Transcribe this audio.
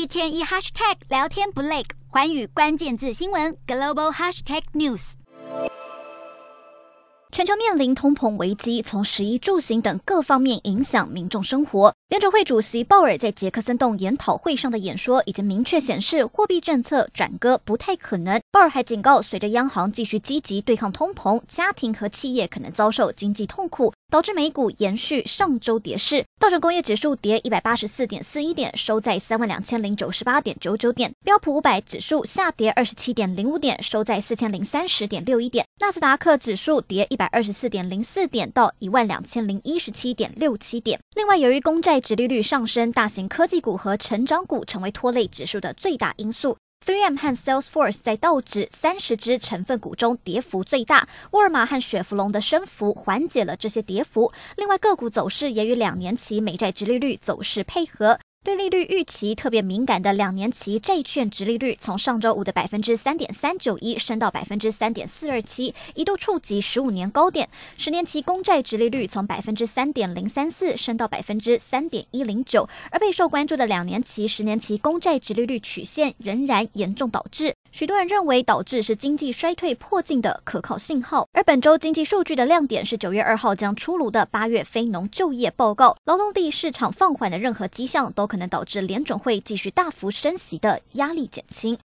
一天一 hashtag 聊天不累，寰宇关键字新闻 global hashtag news。全球面临通膨危机，从食衣住行等各方面影响民众生活。联准会主席鲍尔在杰克森洞研讨会上的演说已经明确显示，货币政策转鸽不太可能。鲍尔还警告，随着央行继续积极对抗通膨，家庭和企业可能遭受经济痛苦，导致美股延续上周跌势。道琼工业指数跌一百八十四点四一点，收在三万两千零九十八点九九点。标普五百指数下跌二十七点零五点，收在四千零三十点六一点。纳斯达克指数跌一百二十四点零四点，到一万两千零一十七点六七点。另外，由于公债殖利率上升，大型科技股和成长股成为拖累指数的最大因素。Three M 和 Salesforce 在道指三十只成分股中跌幅最大，沃尔玛和雪佛龙的升幅缓解了这些跌幅。另外，个股走势也与两年期美债直利率走势配合。对利率预期特别敏感的两年期债券殖利率，从上周五的百分之三点三九一升到百分之三点四二七，一度触及十五年高点。十年期公债殖利率从百分之三点零三四升到百分之三点一零九，而备受关注的两年期、十年期公债殖利率曲线仍然严重导致。许多人认为导致是经济衰退迫近的可靠信号，而本周经济数据的亮点是九月二号将出炉的八月非农就业报告，劳动力市场放缓的任何迹象都可能导致联准会继续大幅升息的压力减轻。